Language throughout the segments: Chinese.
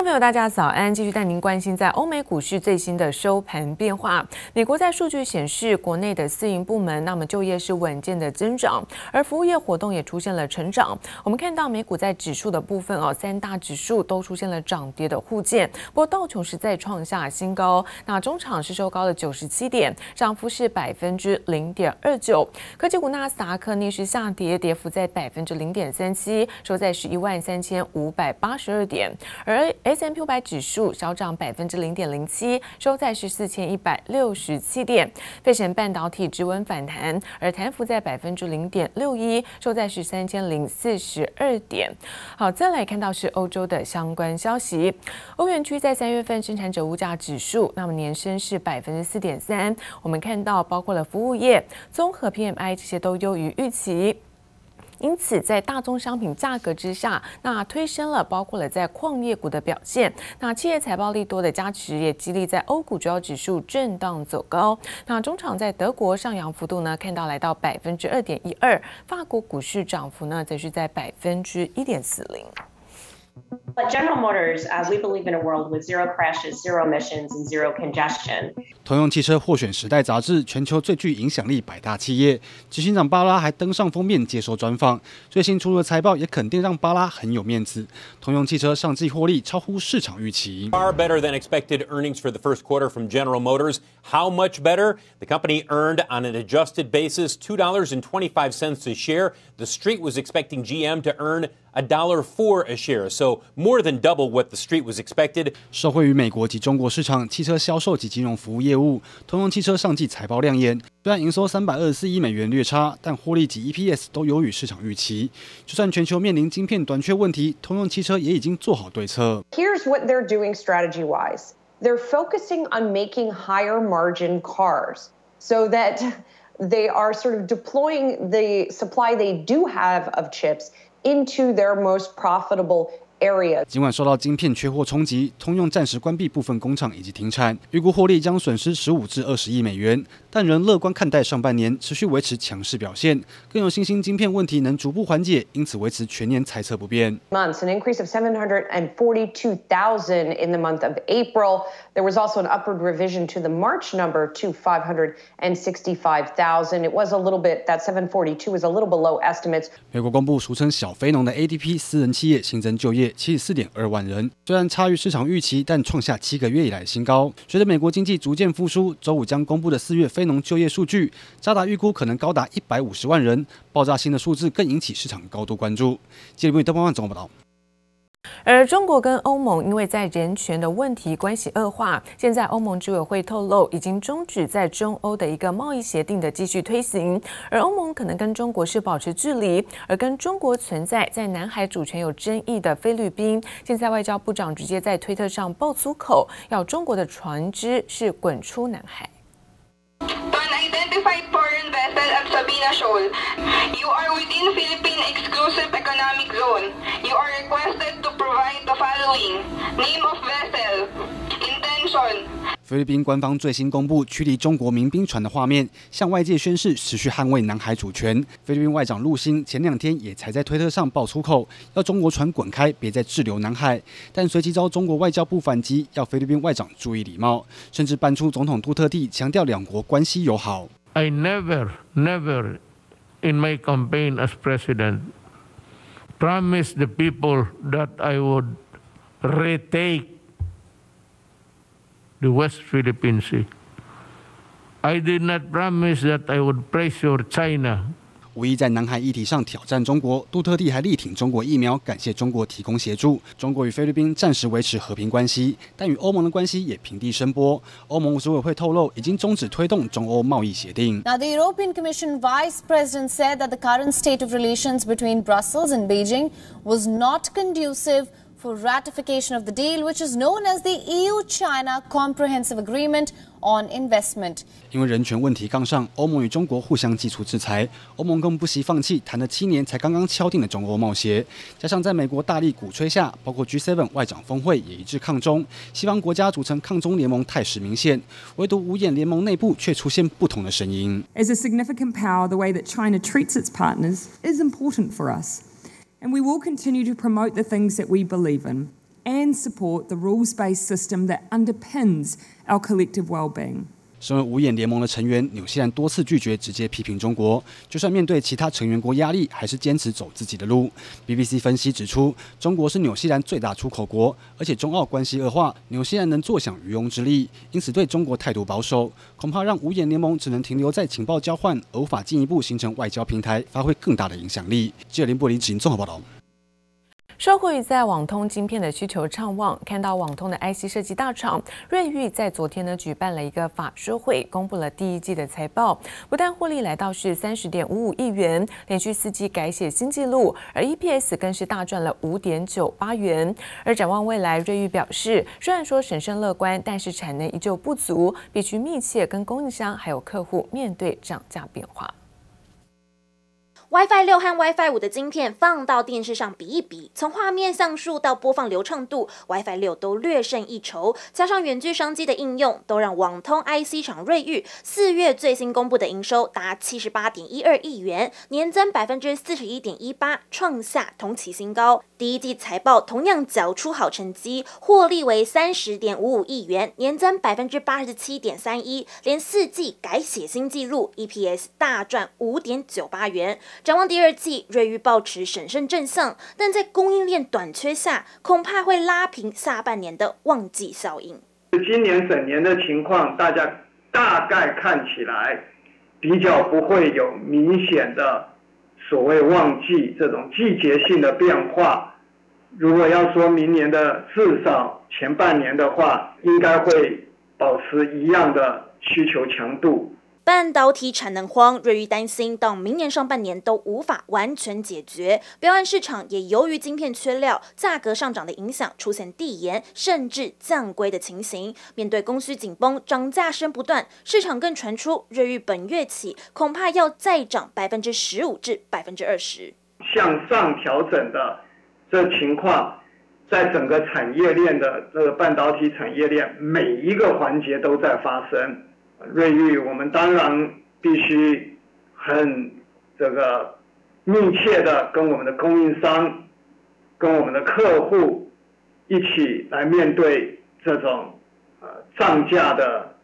众朋友，大家早安！继续带您关心在欧美股市最新的收盘变化。美国在数据显示，国内的私营部门那么就业是稳健的增长，而服务业活动也出现了成长。我们看到美股在指数的部分哦，三大指数都出现了涨跌的互见。不过道琼是再创下新高，那中场是收高了九十七点，涨幅是百分之零点二九。科技股纳斯达克逆势下跌，跌幅在百分之零点三七，收在十一万三千五百八十二点，而 S&P 五百指数小涨百分之零点零七，收在是四千一百六十七点。费城半导体止稳反弹，而弹幅在百分之零点六一，收在是三千零四十二点。好，再来看到是欧洲的相关消息。欧元区在三月份生产者物价指数，那么年升是百分之四点三。我们看到包括了服务业、综合 PMI 这些都优于预期。因此，在大宗商品价格之下，那推升了包括了在矿业股的表现。那企业财报利多的加持，也激励在欧股主要指数震荡走高。那中场在德国上扬幅度呢，看到来到百分之二点一二。法国股市涨幅呢，则是在百分之一点四零。But General Motors, uh, we believe in a world with zero crashes, zero emissions, and zero congestion. 通用汽车获选《时代》杂志全球最具影响力百大企业，执行长巴拉还登上封面接受专访。最新出炉的财报也肯定让巴拉很有面子。通用汽车上季获利超乎市场预期。Far better than expected earnings for the first quarter from General Motors. How much better? The company earned on an adjusted basis two dollars and twenty-five cents a share. The street was expecting GM to earn a dollar four a share, so more than double what the street was expected. 受惠于美国及中国市场汽车销售及金融服务业务，通用汽车上季财报亮眼。虽然营收三百二十四亿美元略差，但获利及 EPS 都优于市场预期。就算全球面临晶片短缺问题，通用汽车也已经做好对策。Here's what they're doing strategy-wise. They're focusing on making higher margin cars, so that they are sort of deploying the supply they do have of chips. into their most profitable area. 尽管受到晶片缺货冲击，通用暂时关闭部分工厂以及停产，预估获利将损失十五至二十亿美元，但仍乐观看待上半年持续维持强势表现，更有信心晶片问题能逐步缓解，因此维持全年猜测不变。Months, an increase of 742,000 in the month of April. There was also an upward revision to the March number to 565,000. It was a little bit, that 742 was a little below estimates. 美国公布俗称小非农的 ADP 私人企业新增就业。七十四点二万人，虽然差于市场预期，但创下七个月以来新高。随着美国经济逐渐复苏，周五将公布的四月非农就业数据，扎达预估可能高达一百五十万人，爆炸性的数字更引起市场高度关注。记者为邓邦万总报道。而中国跟欧盟因为在人权的问题关系恶化，现在欧盟执委会透露已经终止在中欧的一个贸易协定的继续推行，而欧盟可能跟中国是保持距离，而跟中国存在在南海主权有争议的菲律宾，现在外交部长直接在推特上爆粗口，要中国的船只是滚出南海。菲律宾官方最新公布驱离中国民兵船的画面，向外界宣示持续捍卫南海主权。菲律宾外长陆星前两天也才在推特上爆粗口，要中国船滚开，别再滞留南海。但随即遭中国外交部反击，要菲律宾外长注意礼貌，甚至搬出总统杜特地强调两国关系友好。I never, never in my campaign as president promised the people that I would retake the West Philippine Sea. I did not promise that I would pressure China. 无意在南海议题上挑战中国，杜特地还力挺中国疫苗，感谢中国提供协助。中国与菲律宾暂时维持和平关系，但与欧盟的关系也平地声波。欧盟执委会透露，已经终止推动中欧贸易协定。Now, the European Commission Vice President said that the current state of relations between Brussels and Beijing was not conducive for ratification of the deal, which is known as the EU-China Comprehensive Agreement on Investment。因为人权问题杠上，欧盟与中国互相祭出制裁。欧盟更不惜放弃谈了七年才刚刚敲定的中欧贸协，加上在美国大力鼓吹下，包括 G7 外长峰会也一致抗中。西方国家组成抗中联盟态势明显，唯独五眼联盟内部却出现不同的声音。As a significant power, the way that China treats its partners is important for us. And we will continue to promote the things that we believe in and support the rules based system that underpins our collective well being. 身为五眼联盟的成员，纽西兰多次拒绝直接批评中国，就算面对其他成员国压力，还是坚持走自己的路。BBC 分析指出，中国是纽西兰最大出口国，而且中澳关系恶化，纽西兰能坐享渔翁之利，因此对中国态度保守，恐怕让五眼联盟只能停留在情报交换，而无法进一步形成外交平台，发挥更大的影响力。记者林柏林执行综合报道。受惠于在网通晶片的需求畅旺，看到网通的 IC 设计大厂瑞昱在昨天呢举办了一个法说会，公布了第一季的财报，不但获利来到是三十点五五亿元，连续四季改写新纪录，而 EPS 更是大赚了五点九八元。而展望未来，瑞昱表示，虽然说审慎乐观，但是产能依旧不足，必须密切跟供应商还有客户面对涨价变化。WiFi 六和 WiFi 五的晶片放到电视上比一比，从画面像素到播放流畅度，WiFi 六都略胜一筹。加上远距商机的应用，都让网通 IC 厂瑞昱四月最新公布的营收达七十八点一二亿元，年增百分之四十一点一八，创下同期新高。第一季财报同样缴出好成绩，获利为三十点五五亿元，年增百分之八十七点三一，连四季改写新纪录，EPS 大赚五点九八元。展望第二季，瑞昱保持审慎正向，但在供应链短缺下，恐怕会拉平下半年的旺季效应。今年整年的情况，大家大概看起来比较不会有明显的所谓旺季这种季节性的变化。如果要说明年的至少前半年的话，应该会保持一样的需求强度。半导体产能荒，瑞昱担心到明年上半年都无法完全解决。标案市场也由于晶片缺料、价格上涨的影响，出现递延甚至降规的情形。面对供需紧绷、涨价声不断，市场更传出瑞昱本月起恐怕要再涨百分之十五至百分之二十。向上调整的这情况，在整个产业链的这个半导体产业链每一个环节都在发生。瑞玉，我们当然必须很这个密切的跟我们的供应商、跟我们的客户一起来面对这种呃涨价的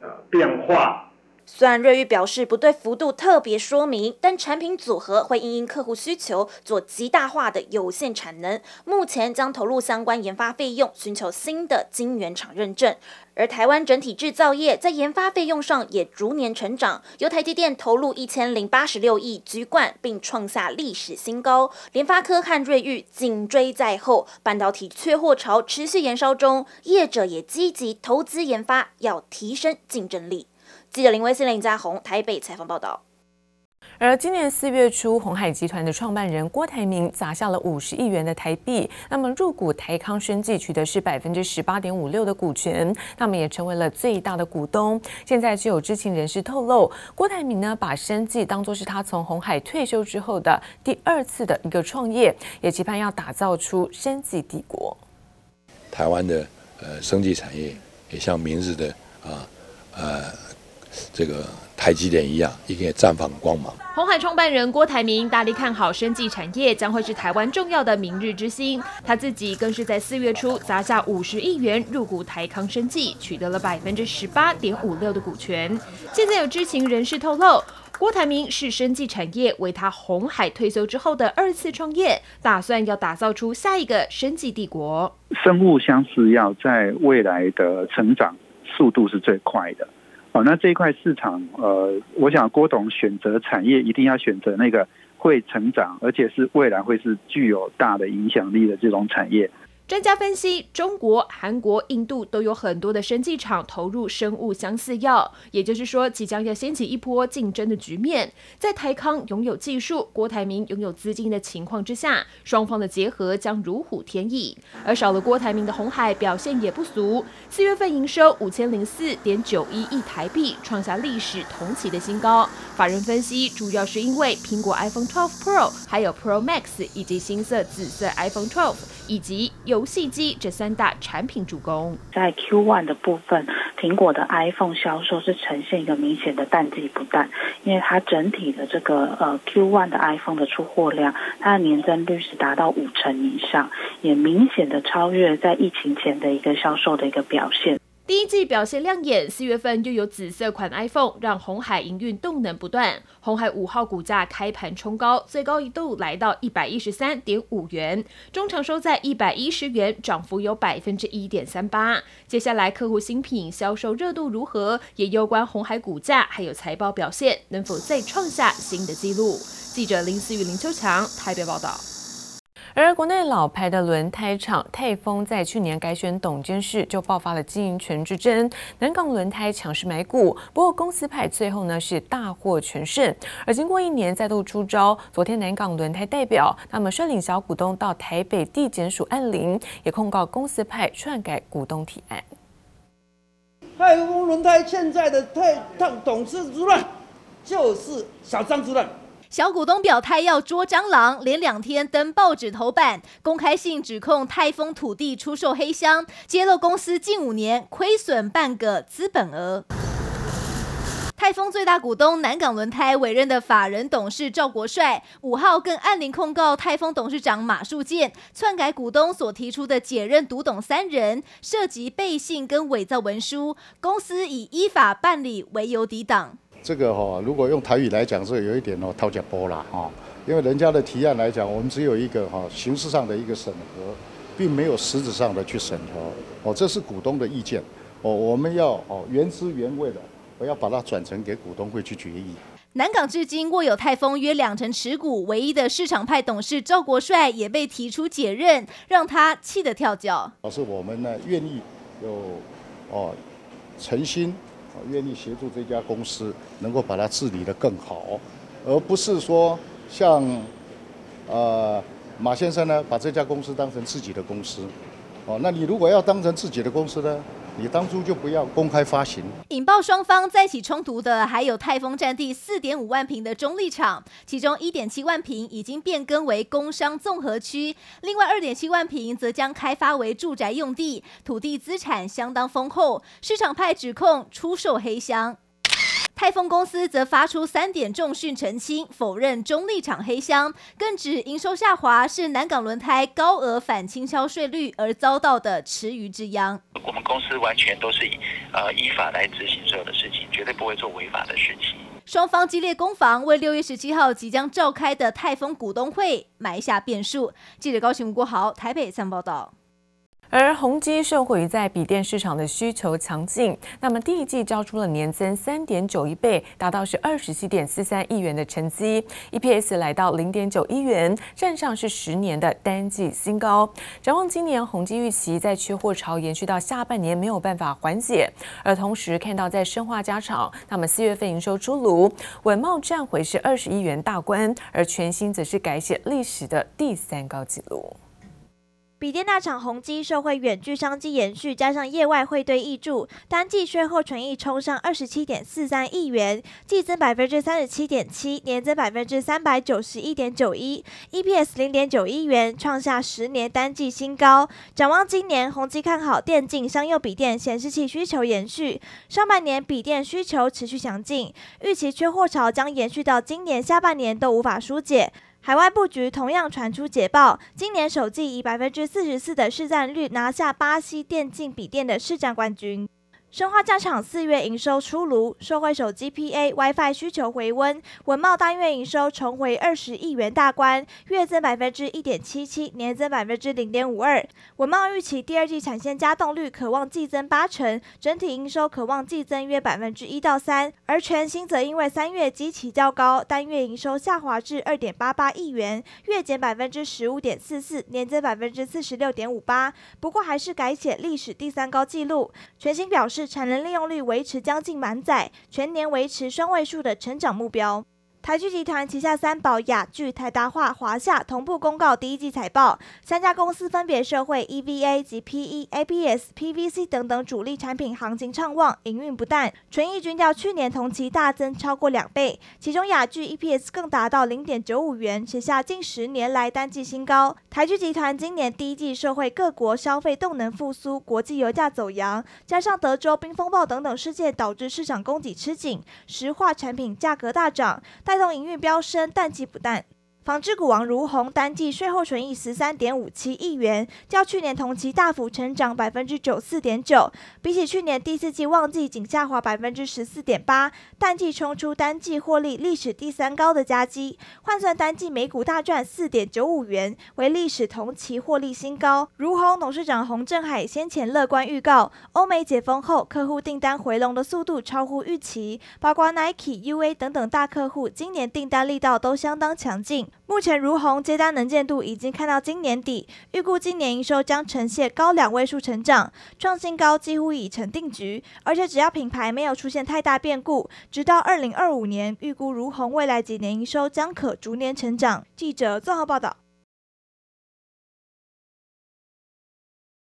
呃变化。虽然瑞昱表示不对幅度特别说明，但产品组合会因应客户需求做极大化的有限产能。目前将投入相关研发费用，寻求新的晶圆厂认证。而台湾整体制造业在研发费用上也逐年成长，由台积电投入一千零八十六亿居冠，并创下历史新高。联发科和瑞昱紧追在后，半导体缺货潮持续延烧中，业者也积极投资研发，要提升竞争力。记者林威信、林家宏台北采访报道。而今年四月初，鸿海集团的创办人郭台铭砸下了五十亿元的台币，那么入股台康生技，取得是百分之十八点五六的股权，那么也成为了最大的股东。现在就有知情人士透露，郭台铭呢把生技当作是他从红海退休之后的第二次的一个创业，也期盼要打造出生技帝国。台湾的呃生技产业也像明日的啊呃。这个台积电一样，一定也绽放光芒。红海创办人郭台铭大力看好生技产业将会是台湾重要的明日之星，他自己更是在四月初砸下五十亿元入股台康生技，取得了百分之十八点五六的股权。现在有知情人士透露，郭台铭是生技产业为他红海退休之后的二次创业，打算要打造出下一个生技帝国。生物相似药在未来的成长速度是最快的。哦，那这一块市场，呃，我想郭董选择产业一定要选择那个会成长，而且是未来会是具有大的影响力的这种产业。专家分析，中国、韩国、印度都有很多的生技厂投入生物相似药，也就是说，即将要掀起一波竞争的局面。在台康拥有技术、郭台铭拥有资金的情况之下，双方的结合将如虎添翼。而少了郭台铭的鸿海表现也不俗，四月份营收五千零四点九一亿台币，创下历史同期的新高。法人分析，主要是因为苹果 iPhone 12 Pro、还有 Pro Max 以及新色紫色 iPhone 12以及游戏机这三大产品主攻，在 Q1 的部分，苹果的 iPhone 销售是呈现一个明显的淡季不淡，因为它整体的这个呃 Q1 的 iPhone 的出货量，它的年增率是达到五成以上，也明显的超越在疫情前的一个销售的一个表现。第一季表现亮眼，四月份又有紫色款 iPhone，让鸿海营运动能不断。鸿海五号股价开盘冲高，最高一度来到一百一十三点五元，中场收在一百一十元，涨幅有百分之一点三八。接下来客户新品销售热度如何，也攸关鸿海股价还有财报表现能否再创下新的纪录。记者林思雨、林秋强台北报道。而国内老牌的轮胎厂泰丰在去年改选董监事，就爆发了经营权之争。南港轮胎强势买股，不过公司派最后呢是大获全胜。而经过一年再度出招，昨天南港轮胎代表他们率领小股东到台北地检署按铃，也控告公司派篡改股东提案。泰丰轮胎现在的泰董事主任就是小张主任。小股东表态要捉蟑螂，连两天登报纸头版，公开信指控泰丰土地出售黑箱，揭露公司近五年亏损半个资本额。泰丰最大股东南港轮胎委任的法人董事赵国帅五号更按铃控告泰丰董事长马树健篡改股东所提出的解任独董三人，涉及背信跟伪造文书，公司以依法办理为由抵挡。这个哈，如果用台语来讲，是有一点哦，掏脚波啦哈，因为人家的提案来讲，我们只有一个哈形式上的一个审核，并没有实质上的去审核哦，这是股东的意见哦，我们要哦原汁原味的，我要把它转成给股东会去决议。南港至今握有泰丰约两成持股，唯一的市场派董事赵国帅也被提出解任，让他气得跳脚。老师，我们呢愿意有哦诚心。愿意协助这家公司能够把它治理得更好，而不是说像呃马先生呢，把这家公司当成自己的公司。哦，那你如果要当成自己的公司呢？你当初就不要公开发行。引爆双方再起冲突的，还有泰丰占地四点五万平的中立场，其中一点七万平已经变更为工商综合区，另外二点七万平则将开发为住宅用地，土地资产相当丰厚。市场派指控出售黑箱。泰丰公司则发出三点重讯澄清，否认中立厂黑箱，更指营收下滑是南港轮胎高额反倾销税率而遭到的池鱼之殃。我们公司完全都是以呃依法来执行所有的事情，绝对不会做违法的事情。双方激烈攻防，为六月十七号即将召开的泰丰股东会埋下变数。记者高雄吴国豪台北三报道。而宏基受惠于在笔电市场的需求强劲，那么第一季交出了年增三点九一倍，达到是二十七点四三亿元的成绩，EPS 来到零点九一元，站上是十年的单季新高。展望今年，宏基预期在缺货潮延续到下半年没有办法缓解，而同时看到在生化加厂，那么四月份营收出炉，稳懋站回是二十亿元大关，而全新则是改写历史的第三高纪录。笔电大厂宏碁受惠远距商机延续，加上业外汇兑挹注，单季税后纯益冲上二十七点四三亿元，季增百分之三十七点七，年增百分之三百九十一点九一，EPS 零点九一元，创下十年单季新高。展望今年，宏碁看好电竞、商用笔电、显示器需求延续，上半年笔电需求持续强劲，预期缺货潮将延续到今年下半年都无法疏解。海外布局同样传出捷报，今年首季以百分之四十四的市占率拿下巴西电竞笔电的市占冠军。生化家厂四月营收出炉，受惠手机 PA、WiFi 需求回温，稳懋单月营收重回二十亿元大关，月增百分之一点七七，年增百分之零点五二。稳懋预期第二季产线加动率可望季增八成，整体营收可望季增约百分之一到三。而全新则因为三月基期较高，单月营收下滑至二点八八亿元，月减百分之十五点四四，年增百分之四十六点五八。不过还是改写历史第三高纪录。全新表示。产能利用率维持将近满载，全年维持双位数的成长目标。台剧集团旗下三宝雅剧、台达化、华夏同步公告第一季财报，三家公司分别社会 EVA 及 PE、ABS、PVC 等等主力产品行情畅旺，营运不淡，纯益均较去年同期大增超过两倍，其中雅剧 EPS 更达到零点九五元，写下近十年来单季新高。台剧集团今年第一季社会各国消费动能复苏，国际油价走扬，加上德州冰风暴等等事件导致市场供给吃紧，石化产品价格大涨。带动营运飙升，淡季不淡。纺织股王如虹单季税后纯益十三点五七亿元，较去年同期大幅成长百分之九四点九，比起去年第四季旺季仅下滑百分之十四点八，淡季冲出单季获利历史第三高的佳绩，换算单季每股大赚四点九五元，为历史同期获利新高。如虹董事长洪振海先前乐观预告，欧美解封后客户订单回笼的速度超乎预期，包括 Nike、UA 等等大客户今年订单力道都相当强劲。目前如虹接单能见度已经看到今年底，预估今年营收将呈现高两位数成长，创新高几乎已成定局。而且只要品牌没有出现太大变故，直到二零二五年，预估如虹未来几年营收将可逐年成长。记者综合报道。